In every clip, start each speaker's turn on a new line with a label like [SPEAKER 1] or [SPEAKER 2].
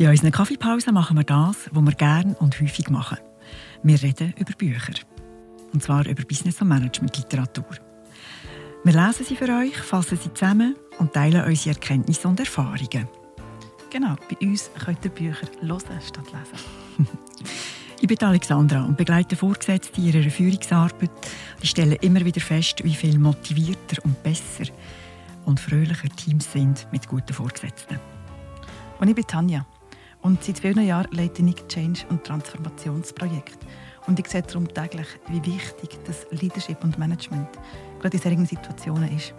[SPEAKER 1] In unseren Kaffeepausen machen wir das, was wir gerne und häufig machen. Wir reden über Bücher. Und zwar über Business- und Management-Literatur. Wir lesen sie für euch, fassen sie zusammen und teilen unsere Erkenntnisse und Erfahrungen.
[SPEAKER 2] Genau, bei uns könnt ihr Bücher hören statt lesen.
[SPEAKER 1] ich bin Alexandra und begleite Vorgesetzte in ihrer Führungsarbeit. Ich stelle immer wieder fest, wie viel motivierter und besser und fröhlicher Teams sind mit guten Vorgesetzten.
[SPEAKER 2] Und ich bin Tanja. Und seit vielen Jahren leite ich Change- und Transformationsprojekte. Und ich sehe darum täglich, wie wichtig das Leadership und Management gerade in solchen Situationen ist.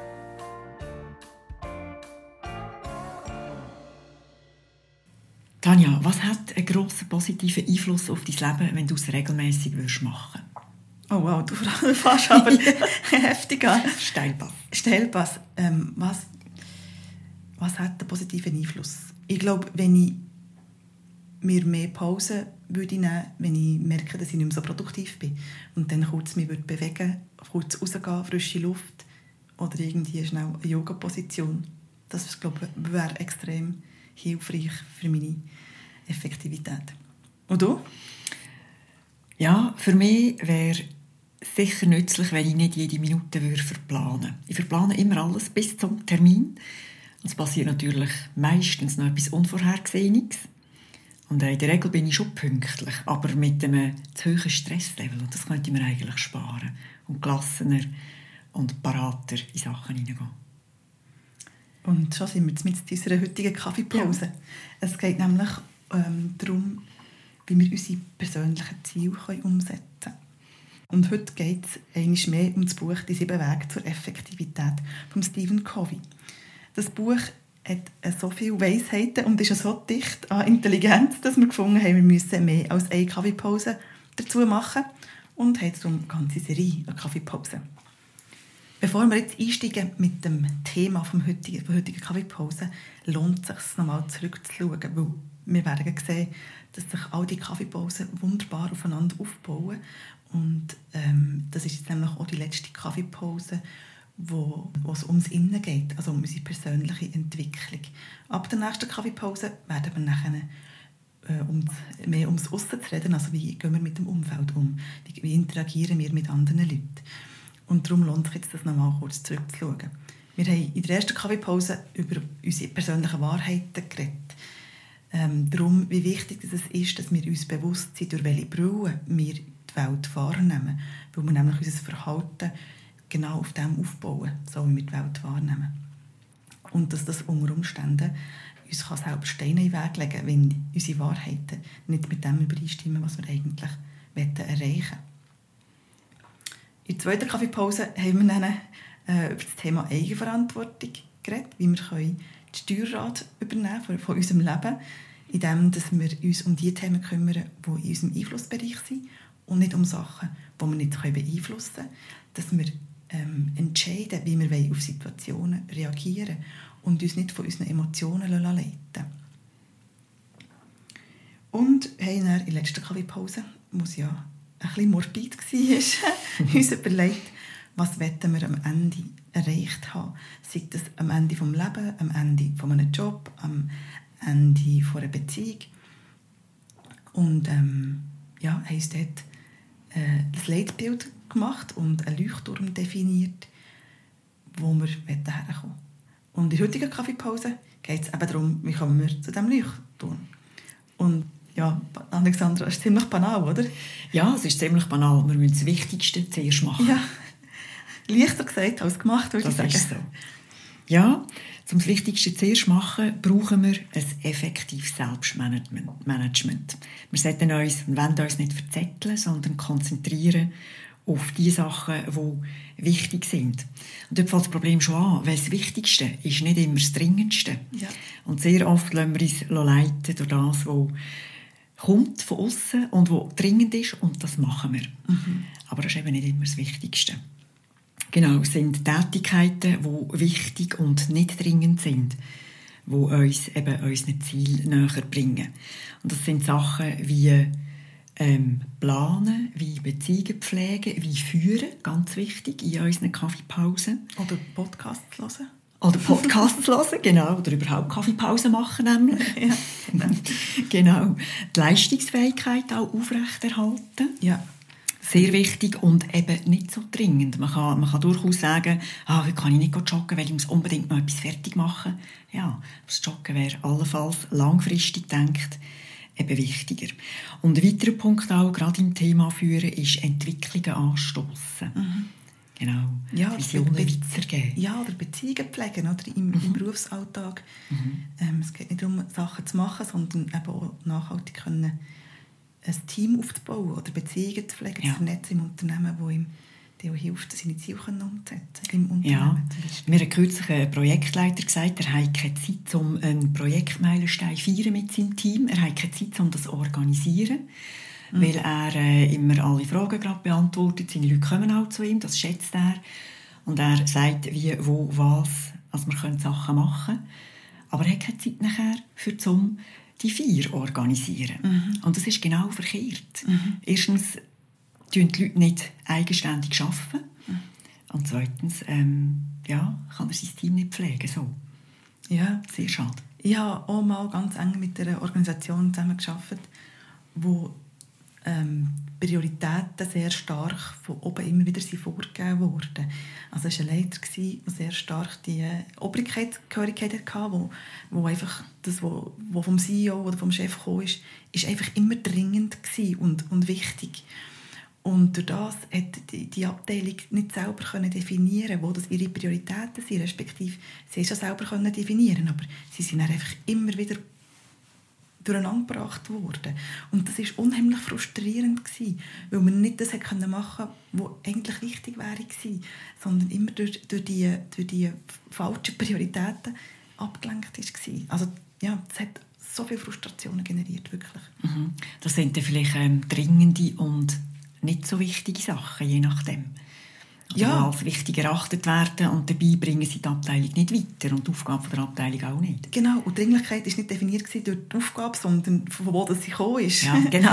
[SPEAKER 1] Tanja, was hat einen grossen positiven Einfluss auf dein Leben, wenn du es regelmäßig machen
[SPEAKER 2] Oh wow, du fährst aber heftig an.
[SPEAKER 1] Steilpass.
[SPEAKER 2] Steilpass. Ähm, was, was hat einen positiven Einfluss? Ich glaube, wenn ich mir mehr Pause würde nehmen, wenn ich merke, dass ich nicht mehr so produktiv bin. Und dann kurz mich würde bewegen, kurz rausgehen, frische Luft oder irgendwie schnell eine Yoga-Position. Das wäre extrem hilfreich für meine Effektivität. Und du?
[SPEAKER 1] Ja, für mich wäre sicher nützlich, wenn ich nicht jede Minute würde verplanen Ich verplane immer alles bis zum Termin. Es passiert natürlich meistens noch etwas Unvorhergesehenes. Und in der Regel bin ich schon pünktlich, aber mit einem zu hohen Stresslevel. Und das könnte mir eigentlich sparen. Und gelassener und parater in Sachen hineingehen.
[SPEAKER 2] Und schon sind wir jetzt mit unserer heutigen Kaffeepause. Ja. Es geht nämlich ähm, darum, wie wir unsere persönlichen Ziele können umsetzen können. Und heute geht es mehr um das Buch «Die sieben Wege zur Effektivität» von Stephen Covey. Das Buch hat so viele Weisheiten und ist so dicht an Intelligenz, dass wir gefunden haben, wir müssen mehr als eine Kaffeepause dazu machen und haben darum eine ganze Serie an Kaffeepausen. Bevor wir jetzt einsteigen mit dem Thema vom heutigen, der heutigen Kaffeepause, lohnt es sich, nochmal zurückzuschauen, weil wir werden sehen, dass sich all die Kaffeepausen wunderbar aufeinander aufbauen und ähm, das ist jetzt nämlich auch die letzte Kaffeepause, wo, wo es ums Innen geht, also um unsere persönliche Entwicklung. Ab der nächsten Kaffeepause werden wir nachher äh, um, mehr ums Aussen zu reden, also wie gehen wir mit dem Umfeld um, wie, wie interagieren wir mit anderen Leuten. Und darum lohnt sich jetzt, das nochmal kurz zurückzuschauen. Wir haben in der ersten Kaffeepause über unsere persönlichen Wahrheiten geredet. Ähm, darum, wie wichtig es ist, dass wir uns bewusst sind, durch welche Brille wir die Welt wahrnehmen. Weil wir nämlich unser Verhalten genau auf dem aufbauen, so wie wir die Welt wahrnehmen. Und dass das unter Umständen uns kann selber Steine in den Weg legen wenn unsere Wahrheiten nicht mit dem übereinstimmen, was wir eigentlich erreichen wollen. In der zweiten Kaffeepause haben wir dann äh, über das Thema Eigenverantwortung geredet, wie wir können die Steuerrad übernehmen von, von unserem Leben, indem dass wir uns um die Themen kümmern, die in unserem Einflussbereich sind und nicht um Sachen, die wir nicht beeinflussen können. Dass wir ähm, entscheiden, wie wir auf Situationen reagieren und uns nicht von unseren Emotionen leiten Und haben dann in der letzten Kaffeepause, es ja ein bisschen morbid war, uns überlegt, was wir am Ende erreicht haben. Sei das am Ende des Lebens, am Ende von einem Job, am Ende einer Beziehung. Und ähm, ja, haben uns dort äh, das Leitbild gemacht und einen Leuchtturm definiert, wo wir herkommen Und in der heutigen Kaffeepause geht es eben darum, wie kommen wir zu diesem Leuchtturm. Und ja, Alexandra, das ist ziemlich banal, oder?
[SPEAKER 1] Ja, es ist ziemlich banal. Wir müssen das Wichtigste zuerst machen.
[SPEAKER 2] Ja, leichter gesagt als gemacht, würde
[SPEAKER 1] das
[SPEAKER 2] ich sagen.
[SPEAKER 1] Ist so. Ja, um das Wichtigste zuerst machen, brauchen wir ein effektives Selbstmanagement. Wir sollten uns und wollen uns nicht verzetteln, sondern konzentrieren auf die Sachen, die wichtig sind. Und dort fängt das Problem schon an, weil das Wichtigste ist nicht immer das Dringendste.
[SPEAKER 2] Ja.
[SPEAKER 1] Und sehr oft lassen wir uns leiten durch das, was kommt von außen und wo dringend ist und das machen wir. Mhm. Aber das ist eben nicht immer das Wichtigste. Genau, es sind Tätigkeiten, die wichtig und nicht dringend sind, die uns eben unseren Ziel näher bringen. Und das sind Sachen wie ähm, planen, wie Beziehungen pflegen, wie führen, ganz wichtig in unseren Kaffeepausen.
[SPEAKER 2] Oder Podcasts hören.
[SPEAKER 1] Oder Podcasts hören, genau. Oder überhaupt Kaffeepause machen, nämlich.
[SPEAKER 2] Ja, genau.
[SPEAKER 1] genau. Die Leistungsfähigkeit auch aufrechterhalten.
[SPEAKER 2] ja.
[SPEAKER 1] Sehr wichtig und eben nicht so dringend. Man kann, man kann durchaus sagen, ah, heute kann ich nicht joggen, weil ich muss unbedingt noch etwas fertig machen. Ja, das Joggen wäre allenfalls langfristig denkt eben wichtiger. Und ein weiterer Punkt auch, gerade im Thema Führen, ist Entwicklungen anstoßen. Genau.
[SPEAKER 2] Ja,
[SPEAKER 1] Visionen
[SPEAKER 2] be- be-
[SPEAKER 1] weitergeben.
[SPEAKER 2] Ja, oder Beziehungen pflegen oder im,
[SPEAKER 1] Mhm.
[SPEAKER 2] im Berufsalltag. Ähm, es geht nicht darum, Sachen zu machen, sondern eben auch nachhaltig können, ein Team aufzubauen oder Beziehungen zu pflegen,
[SPEAKER 1] Ja.
[SPEAKER 2] zu vernetzen im Unternehmen, wo ihm der auch hilft, seine Ziele umzusetzen Im
[SPEAKER 1] Ja,
[SPEAKER 2] Unternehmen Beispiel.
[SPEAKER 1] mir hat kürzlich ein Projektleiter gesagt, er hat keine Zeit, um einen Projektmeilenstein zu feiern mit seinem Team. Er hat keine Zeit, um das zu organisieren, weil er äh, immer alle Fragen gerade beantwortet. Seine Leute kommen auch zu ihm, das schätzt er. Und er sagt, wie, wo, was, also wir können Sachen machen. Aber er hat keine Zeit nachher für zum die Feier organisieren. Und das ist genau verkehrt. Erstens tun die Leute nicht eigenständig arbeiten. Und zweitens, ähm, ja, kann er sein Team nicht pflegen. So.
[SPEAKER 2] Ja,
[SPEAKER 1] Sehr schade.
[SPEAKER 2] Ich habe auch mal ganz eng mit einer Organisation zusammengearbeitet, wo ähm, Prioritäten sehr stark von oben immer wieder vorgegeben wurden. Also es war ein Leiter, der sehr stark die Obrigkeitsgehörigkeit hatte, wo, wo einfach das, was wo vom CEO oder vom Chef kam, ist, ist einfach immer dringend und, und wichtig. Und durch das hat die, Abteilung nicht selber können definieren wo das ihre Prioritäten sind, respektive sie schon selber definieren aber sie sind einfach immer wieder durcheinander gebracht worden. Und das war unheimlich frustrierend, gewesen, weil man nicht das machen konnte, was eigentlich wichtig wäre gewesen, sondern immer durch, durch, die, durch die falschen Prioritäten abgelenkt war. Also ja, das hat so viele Frustrationen generiert, wirklich.
[SPEAKER 1] Mhm. Das sind dann vielleicht ähm, dringende und nicht so wichtige Sachen, je nachdem. Oder
[SPEAKER 2] Ja.
[SPEAKER 1] als wichtig erachtet werden und dabei bringen sie die Abteilung nicht weiter und die Aufgabe der Abteilung auch nicht.
[SPEAKER 2] Genau, und die Dringlichkeit war nicht definiert durch die Aufgabe, sondern von wo das sie gekommen ist.
[SPEAKER 1] Ja, genau.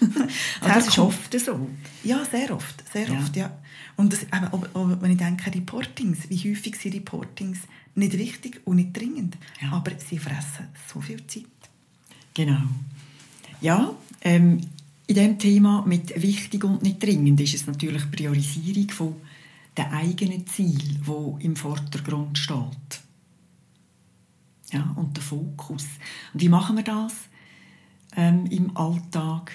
[SPEAKER 1] Aber das ist oft so.
[SPEAKER 2] Ja, sehr oft, sehr
[SPEAKER 1] Ja.
[SPEAKER 2] oft, ja. Und das, eben, auch, auch, wenn ich denke, Reportings, wie häufig sind Reportings nicht wichtig und nicht dringend,
[SPEAKER 1] Ja.
[SPEAKER 2] aber sie fressen so viel Zeit.
[SPEAKER 1] Genau. Ja, ähm, in dem Thema mit wichtig und nicht dringend ist es natürlich die Priorisierung von der eigenen Ziel, wo im Vordergrund steht. Ja, und der Fokus. Und wie machen wir das ähm, im Alltag,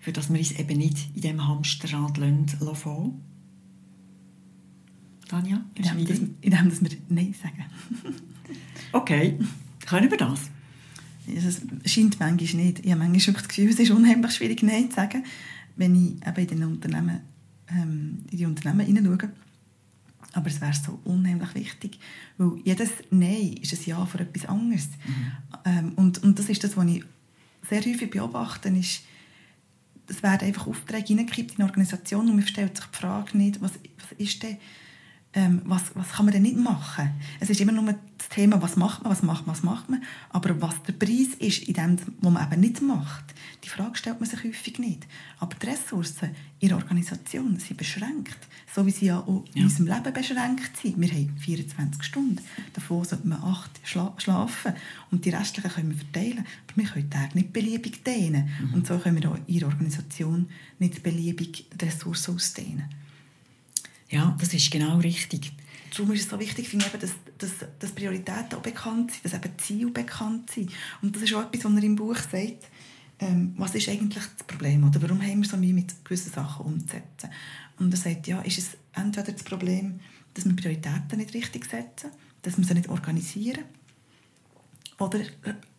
[SPEAKER 1] für dass wir uns eben nicht in dem Hamsterrad lassen? Tanja,
[SPEAKER 2] Indem, dass, indem dass wir Nein sagen.
[SPEAKER 1] Okay, können wir das?
[SPEAKER 2] Es scheint manchmal nicht. Ich habe manchmal das Gefühl, es ist unheimlich schwierig, Nein zu sagen, wenn ich eben in, den Unternehmen, ähm, in die Unternehmen hineinschaue. Aber es wäre so unheimlich wichtig, weil jedes Nein ist ein Ja für etwas anderes. Ähm, und, und das ist das, was ich sehr häufig beobachte, ist, es werden einfach Aufträge hineingekippt in eine Organisation und man stellt sich die Frage nicht, was, was ist denn ähm, was, was kann man denn nicht machen? Es ist immer nur das Thema, was macht man, was macht man, was macht man. Aber was der Preis ist in dem, was man eben nicht macht, die Frage stellt man sich häufig nicht. Aber die Ressourcen in der Organisation sind beschränkt. So wie sie ja auch in
[SPEAKER 1] Ja.
[SPEAKER 2] unserem Leben beschränkt sind. Wir haben 24 Stunden. Davon sollten wir 8 schla schlafen. Und die restlichen können wir verteilen. Aber wir können die Tage nicht beliebig dehnen. Und so können wir auch in der Organisation nicht beliebig die Ressourcen ausdehnen.
[SPEAKER 1] Ja, das ist genau richtig.
[SPEAKER 2] Darum ist es so wichtig, finde ich, dass, dass, dass Prioritäten auch bekannt sind, dass eben Ziele bekannt sind. Und das ist auch etwas, was er im Buch sagt. Ähm, was ist eigentlich das Problem? Oder warum haben wir so Mühe mit gewissen Sachen umzusetzen? Und er sagt, ja, ist es entweder das Problem, dass wir Prioritäten nicht richtig setzen, dass wir sie nicht organisieren, oder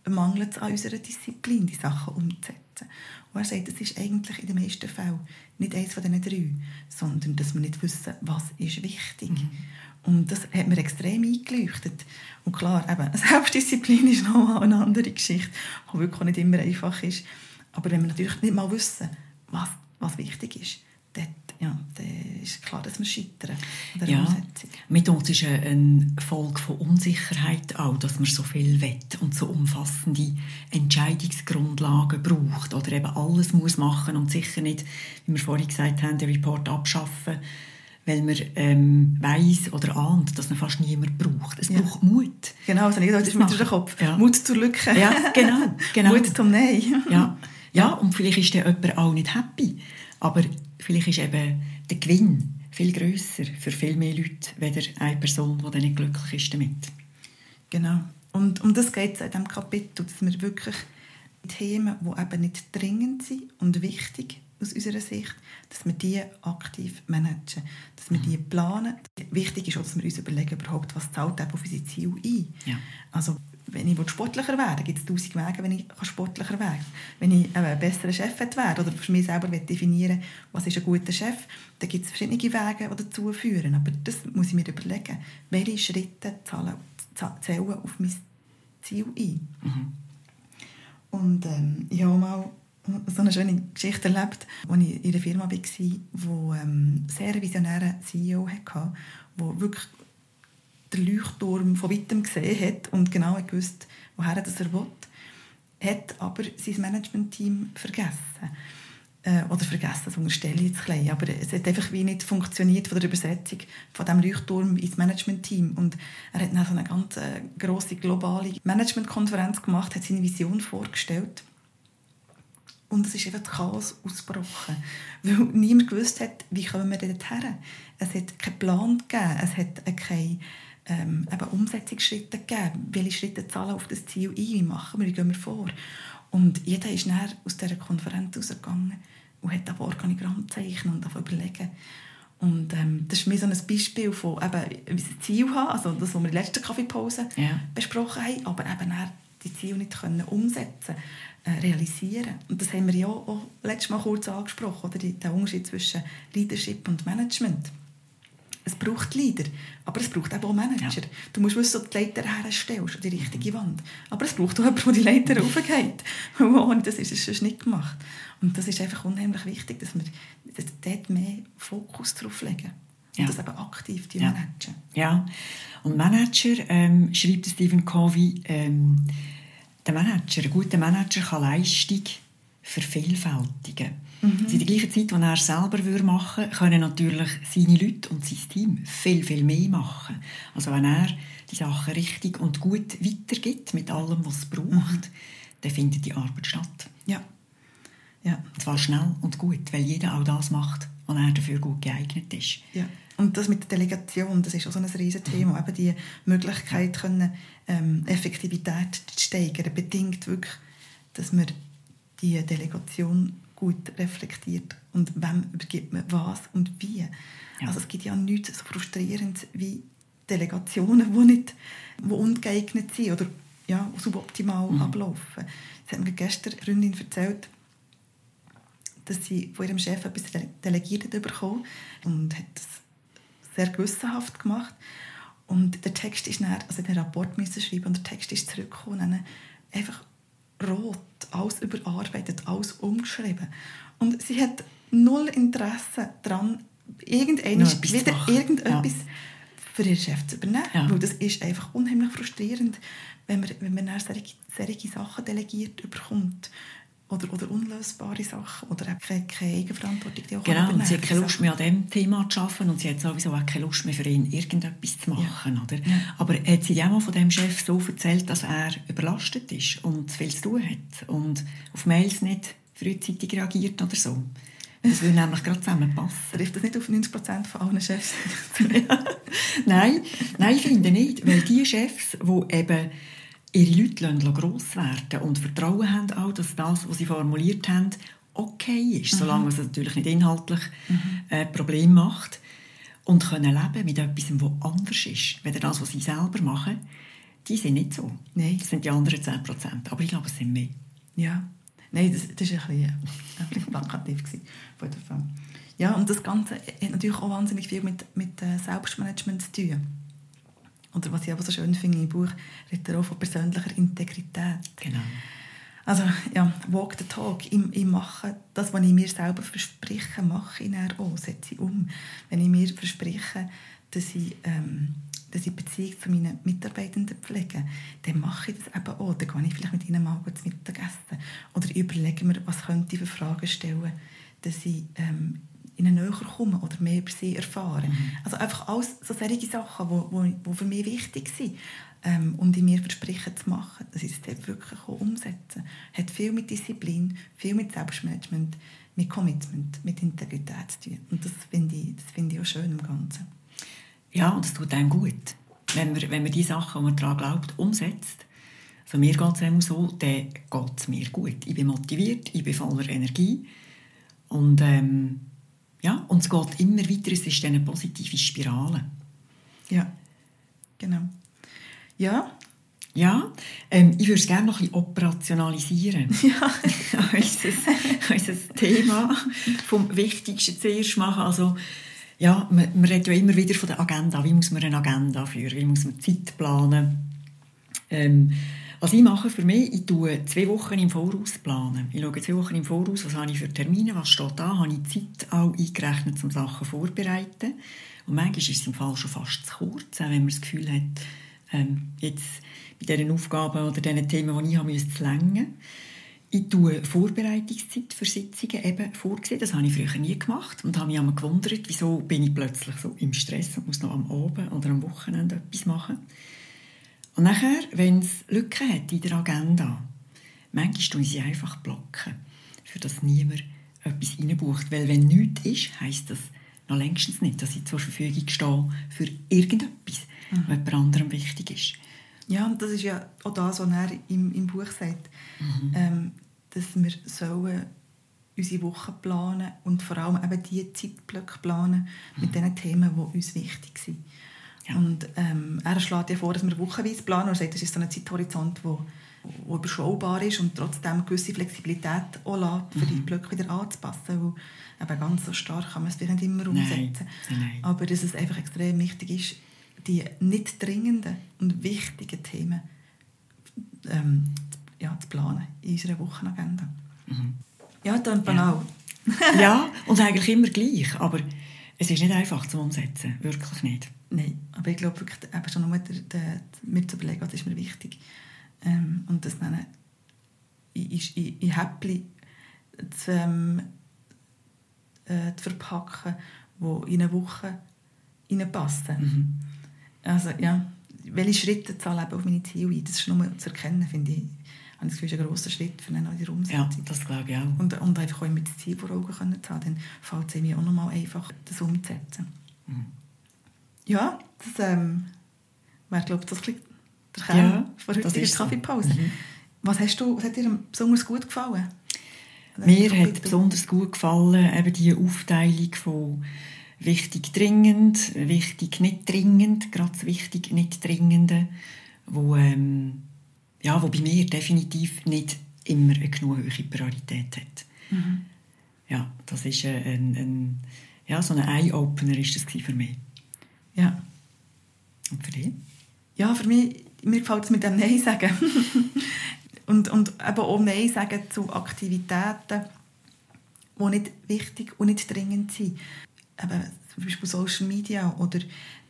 [SPEAKER 2] mangelt es an unserer Disziplin, die Sachen umzusetzen. Und er sagt, das ist eigentlich in den meisten Fällen nicht eines von diesen drei, sondern dass wir nicht wissen, was ist wichtig. Und das hat mir extrem eingeleuchtet. Und klar, eben, Selbstdisziplin ist noch eine andere Geschichte, die wirklich nicht immer einfach ist. Aber wenn wir natürlich nicht mal wissen, was, was wichtig ist, dort, ja, dann ist klar, dass wir scheitern
[SPEAKER 1] Ja,
[SPEAKER 2] Umsetzung.
[SPEAKER 1] mit uns ist eine Folge von Unsicherheit auch, dass man so viel will und so umfassende Entscheidungsgrundlagen braucht oder eben alles muss machen und sicher nicht, wie wir vorhin gesagt haben, den Report abschaffen, weil man ähm, weiss oder ahnt, dass man fast niemand braucht. Es
[SPEAKER 2] Ja.
[SPEAKER 1] braucht Mut.
[SPEAKER 2] Genau, also nicht, das ist durch den Kopf.
[SPEAKER 1] Ja.
[SPEAKER 2] Mut zur Lücke.
[SPEAKER 1] Ja, genau. genau.
[SPEAKER 2] Mut zum Nein.
[SPEAKER 1] Ja. Ja, und vielleicht ist dann jemand auch nicht happy. Aber vielleicht ist eben der Gewinn viel grösser für viel mehr Leute, weder eine Person, die dann nicht glücklich ist damit.
[SPEAKER 2] Genau. Und um das geht es in diesem Kapitel, dass wir wirklich Themen, die eben nicht dringend sind und wichtig aus unserer Sicht, dass wir die aktiv managen, dass wir die planen. Wichtig ist auch, dass wir uns überlegen, überhaupt, was zahlt auf unsere Ziele ein.
[SPEAKER 1] Ja.
[SPEAKER 2] Also, wenn ich sportlicher werden gibt es tausend Wege, wenn ich sportlicher werden Wenn ich ein besserer Chef werden oder für mich selber definieren was ist ein guter Chef, dann gibt es verschiedene Wege, die dazu führen. Aber das muss ich mir überlegen. Welche Schritte zahlen, zählen auf mein Ziel ein? Und ähm, ich habe mal so eine schöne Geschichte erlebt, als ich in einer Firma war, die ähm, sehr visionären CEO hatte, der wirklich den Leuchtturm von weitem gesehen hat und genau gewusst, woher er will, hat aber sein Managementteam vergessen. Äh, oder vergessen, das unterstelle ich jetzt klein. Aber es hat einfach wie nicht funktioniert von der Übersetzung von diesem Leuchtturm ins Managementteam. Und er hat dann so eine ganz äh, grosse globale Managementkonferenz gemacht, hat seine Vision vorgestellt. Und es ist einfach Chaos ausgebrochen. Weil niemand gewusst hat, wie kommen wir dort her. Es hat keinen Plan gegeben, es hat äh, keine ähm, eben Umsetzungsschritte gegeben. Welche Schritte zahlen auf das Ziel ein? Wie machen wir? Wie gehen wir vor? Und jeder ist dann aus dieser Konferenz rausgegangen und hat auf Organigramm zeichnen und überlegen. Und ähm, das ist mir so ein Beispiel von eben, wie wir ein Ziel haben, also das, was wir in der letzten Kaffeepause
[SPEAKER 1] Ja.
[SPEAKER 2] besprochen haben, aber eben dann die Ziele nicht können umsetzen äh, realisieren. Und das haben wir ja auch letztes Mal kurz angesprochen, oder der Unterschied zwischen Leadership und Management. Es braucht Leader, aber es braucht eben auch Manager.
[SPEAKER 1] Ja.
[SPEAKER 2] Du musst wissen, ob du die Leiter herstellst, an die richtige Wand. Aber es braucht auch jemanden, der die Leiter raufgeht. Weil ohne das ist es sonst nicht gemacht. Und das ist einfach unheimlich wichtig, dass wir dort mehr Fokus drauf legen. Und
[SPEAKER 1] Ja.
[SPEAKER 2] das eben aktiv die
[SPEAKER 1] Ja. Ja, und Manager, ähm, schreibt Stephen Covey, ähm, der Manager, ein guter Manager kann Leistung vervielfältigen. Also in der gleichen Zeit, die er selber würde machen würde, können natürlich seine Leute und sein Team viel, viel mehr machen. Also wenn er die Sachen richtig und gut weitergibt, mit allem, was es braucht, dann findet die Arbeit statt.
[SPEAKER 2] Ja. Ja.
[SPEAKER 1] Und zwar schnell und gut, weil jeder auch das macht, was er dafür gut geeignet ist.
[SPEAKER 2] Ja. Und das mit der Delegation, das ist auch so ein riesen Thema. Eben die Möglichkeit, können, ähm, Effektivität zu steigern, bedingt wirklich, dass man die Delegation gut reflektiert. Und wem übergibt man was und wie.
[SPEAKER 1] Ja.
[SPEAKER 2] Also es gibt ja nichts so frustrierend wie Delegationen, die, nicht, die ungeeignet sind oder ja, suboptimal ablaufen. Das hat mir gestern eine Freundin erzählt, dass sie von ihrem Chef etwas dele- delegiert hat bekommen und hat das sehr gewissenhaft gemacht. Und der Text ist dann, also den Rapport müssen schreiben und der Text ist zurückgekommen einfach rot, alles überarbeitet, alles umgeschrieben. Und sie hat null Interesse daran,
[SPEAKER 1] zu
[SPEAKER 2] wieder irgendetwas für ihren Chef zu übernehmen.
[SPEAKER 1] Ja.
[SPEAKER 2] Weil das ist einfach unheimlich frustrierend, wenn man, wenn man dann solche, solche Sachen delegiert bekommt. Oder, oder unlösbare Sachen. Oder auch keine, keine Eigenverantwortung, die auch
[SPEAKER 1] Genau, und sie hat keine. Lust mehr an diesem Thema zu arbeiten und sie hat sowieso auch keine Lust mehr für ihn, irgendetwas zu machen. Oder?
[SPEAKER 2] Ja.
[SPEAKER 1] Aber hat sie auch mal von dem Chef so erzählt, dass er überlastet ist und zu viel zu tun hat und auf Mails nicht frühzeitig reagiert oder so? Das würde nämlich gerade zusammenpassen.
[SPEAKER 2] Trifft das nicht auf 90% von allen Chefs?
[SPEAKER 1] nein, nein, ich finde nicht. Weil die Chefs, die eben ihre Leute lassen gross werden und Vertrauen haben auch, dass das, was sie formuliert haben, okay ist, solange es natürlich nicht inhaltlich äh, Problem macht und können leben mit etwas, was anders ist, weder das, was sie selber machen, die sind nicht so.
[SPEAKER 2] Nein.
[SPEAKER 1] Das sind die anderen 10%. Aber ich glaube, es sind mehr.
[SPEAKER 2] Ja. Nein, das, das war ein bisschen, äh, ein bisschen plakativ. von der. Ja, und das Ganze hat natürlich auch wahnsinnig viel mit, mit äh, Selbstmanagement zu tun. Oder was ich aber so schön finde im Buch, redet er auch von persönlicher Integrität.
[SPEAKER 1] Genau.
[SPEAKER 2] Also, ja, walk the talk. Ich, ich mache das, was ich mir selber verspreche, mache ich dann auch, setze ich um. Wenn ich mir verspreche, dass ich, ähm, dass ich Beziehung zu meinen Mitarbeitenden pflege, dann mache ich das eben auch. Dann gehe ich vielleicht mit ihnen mal zu Mittag essen. Oder ich überlege mir, was könnte ich für Fragen stellen, dass ich ähm, ihnen näher kommen oder mehr über sie erfahren. Mhm. Also einfach alles so solche Sachen, die wo, wo, wo für mich wichtig sind ähm, und ich mir versprechen zu machen, dass ich es wirklich umsetzen kann. Hat viel mit Disziplin, viel mit Selbstmanagement, mit Commitment, mit Integrität zu tun. Und das finde ich, das find ich auch schön im Ganzen.
[SPEAKER 1] Ja, und es tut einem gut. Wenn man, wenn man die Sachen, die man daran glaubt, umsetzt, also mir geht es immer so, dann geht es mir gut. Ich bin motiviert, ich bin voller Energie und ähm, ja, und es geht immer weiter, es ist eine positive Spirale.
[SPEAKER 2] Ja, genau. Ja.
[SPEAKER 1] Ja, ähm, ich würde es gerne noch ein operationalisieren. Ja. unser, unser Thema vom Wichtigsten zuerst machen. Also, ja, man, man redet ja immer wieder von der Agenda. Wie muss man eine Agenda führen? Wie muss man Zeit planen? Ähm, was ich mache für mich, ich tue zwei Wochen im Voraus planen. Ich schaue zwei Wochen im Voraus, was habe ich für Termine, was steht da, habe ich Zeit auch eingerechnet, um Sachen vorzubereiten. Und manchmal ist es im Fall schon fast zu kurz, wenn man das Gefühl hat, ähm, jetzt bei diesen Aufgaben oder diesen Themen, die ich habe, es länger. Ich tue Vorbereitungszeit für Sitzungen eben vorgesehen. Das habe ich früher nie gemacht und habe mich immer gewundert, wieso bin ich plötzlich so im Stress und muss noch am Abend oder am Wochenende etwas machen. Und nachher, wenn es Lücken hat in der Agenda, manchmal tun sie einfach blocken, für das niemand etwas reinbucht. Weil wenn nichts ist, heisst das noch längstens nicht, dass ich zur Verfügung stehe für irgendetwas, mhm. was jemand anderem wichtig ist.
[SPEAKER 2] Ja, und das ist ja auch das, was er im, im Buch sagt, mhm. ähm, dass wir sollen unsere Woche planen und vor allem eben die Zeitblöcke planen mhm. mit den Themen, die uns wichtig sind. Und ähm, er schlägt ja vor, dass wir wochenweise planen. Er sagt, das ist so ein Zeithorizont, der wo überschaubar ist und trotzdem eine gewisse Flexibilität auch lässt, für mhm. die Blöcke wieder anzupassen. Weil eben ganz so stark kann man es vielleicht nicht immer umsetzen. Nein. Nein. Aber dass es einfach extrem wichtig ist, die nicht dringenden und wichtigen Themen ähm, ja, zu planen in unserer Wochenagenda. Mhm. Ja, dann banal.
[SPEAKER 1] Ja. ja, und eigentlich immer gleich. Aber es ist nicht einfach zu umsetzen. Wirklich nicht.
[SPEAKER 2] Nein, aber ich glaube wirklich, eben schon nur der, der, mir zu überlegen, was ist mir wichtig. Ähm, und das dann in, in, in Häppchen zu, ähm, äh, zu verpacken, die in eine Woche passen. Mhm. Also ja, welche Schritte zahle ich auf meine Ziele ein? Das ist nur zu erkennen, finde ich. Habe das Gefühl, ist ein grosser Schritt für eine neue Umsetzung.
[SPEAKER 1] Ja, das glaube ich auch.
[SPEAKER 2] Und, und einfach auch mit das Ziel vor Augen können zu haben, dann fällt es mir auch nochmal einfach, das umzusetzen. Mhm. Ja, das ähm, wäre, glaube ich, das der Kern ja, von heutiger Kaffeepause. Mhm. Was, hast du, was hat dir besonders gut gefallen?
[SPEAKER 1] Mir hat besonders gut gefallen eben die Aufteilung von wichtig dringend, wichtig nicht dringend, gerade das wichtig nicht dringende, wo, ähm, ja, wo bei mir definitiv nicht immer eine genug hohe Priorität hat. Mhm. Ja, das ist ein, ein, ja, so ein Eye-Opener ist das für mich.
[SPEAKER 2] Ja.
[SPEAKER 1] Und für dich?
[SPEAKER 2] Ja, für mich, mir gefällt es mit dem Nein sagen. und, und eben auch Nein sagen zu Aktivitäten, die nicht wichtig und nicht dringend sind. Eben, zum Beispiel Social Media oder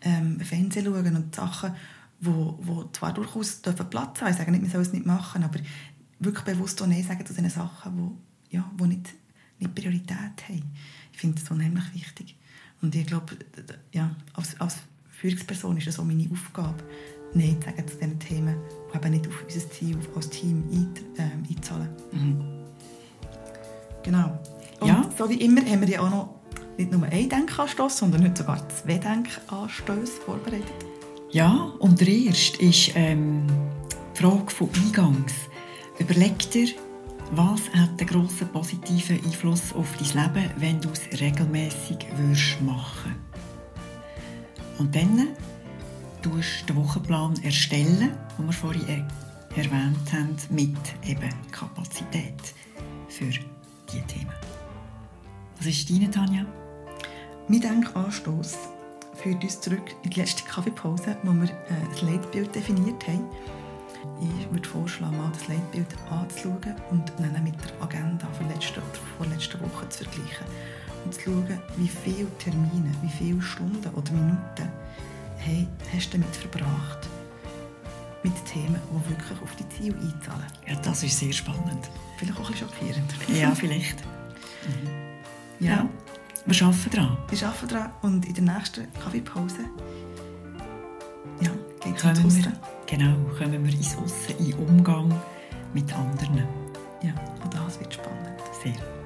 [SPEAKER 2] ähm, Fernsehen schauen und Sachen, wo, wo zwar durchaus dürfen Platz haben, ich sage nicht, wir sollen es nicht machen, aber wirklich bewusst auch Nein sagen zu diesen Sachen, die ja, wo nicht, nicht Priorität haben. Ich finde das unheimlich wichtig. Und ich glaube, ja, als, als Führungsperson ist das auch meine Aufgabe, Nein zu sagen zu diesen Themen, die eben nicht auf unser Ziel auf, als Team ein, äh, einzahlen. Mhm. Genau. Und ja. so wie immer haben wir ja auch noch nicht nur einen Denkanstoss, sondern heute sogar zwei Denkanstöße vorbereitet.
[SPEAKER 1] Ja, und der erste ist ähm, die Frage von Eingangs. Überleg dir, was hat einen grossen positiven Einfluss auf dein Leben, wenn du es regelmäßig würdest machen Und dann tust du den Wochenplan erstellen, den wir vorhin erwähnt haben, mit eben Kapazität für diese Themen. Was ist deine, Tanja?
[SPEAKER 2] Mein Denkanstoss führt uns zurück in die letzte Kaffeepause, wo wir äh, ein Leitbild definiert haben. Ich würde vorschlagen, mal das Leitbild anzuschauen und dann mit der Agenda von letzter oder vorletzter Woche zu vergleichen. Und zu schauen, wie viele Termine, wie viele Stunden oder Minuten hey, hast du damit verbracht. Mit Themen, die wirklich auf die Ziele einzahlen.
[SPEAKER 1] Ja, das ist sehr spannend.
[SPEAKER 2] Vielleicht auch ein bisschen schockierend.
[SPEAKER 1] Ja, vielleicht.
[SPEAKER 2] Mhm. Ja. ja.
[SPEAKER 1] Wir arbeiten daran.
[SPEAKER 2] Wir arbeiten daran und in der nächsten Kaffeepause ja, geht es ums
[SPEAKER 1] wir, genau, kommen wir ins Aussen, in Umgang mit anderen.
[SPEAKER 2] Ja, und das wird spannend.
[SPEAKER 1] Sehr.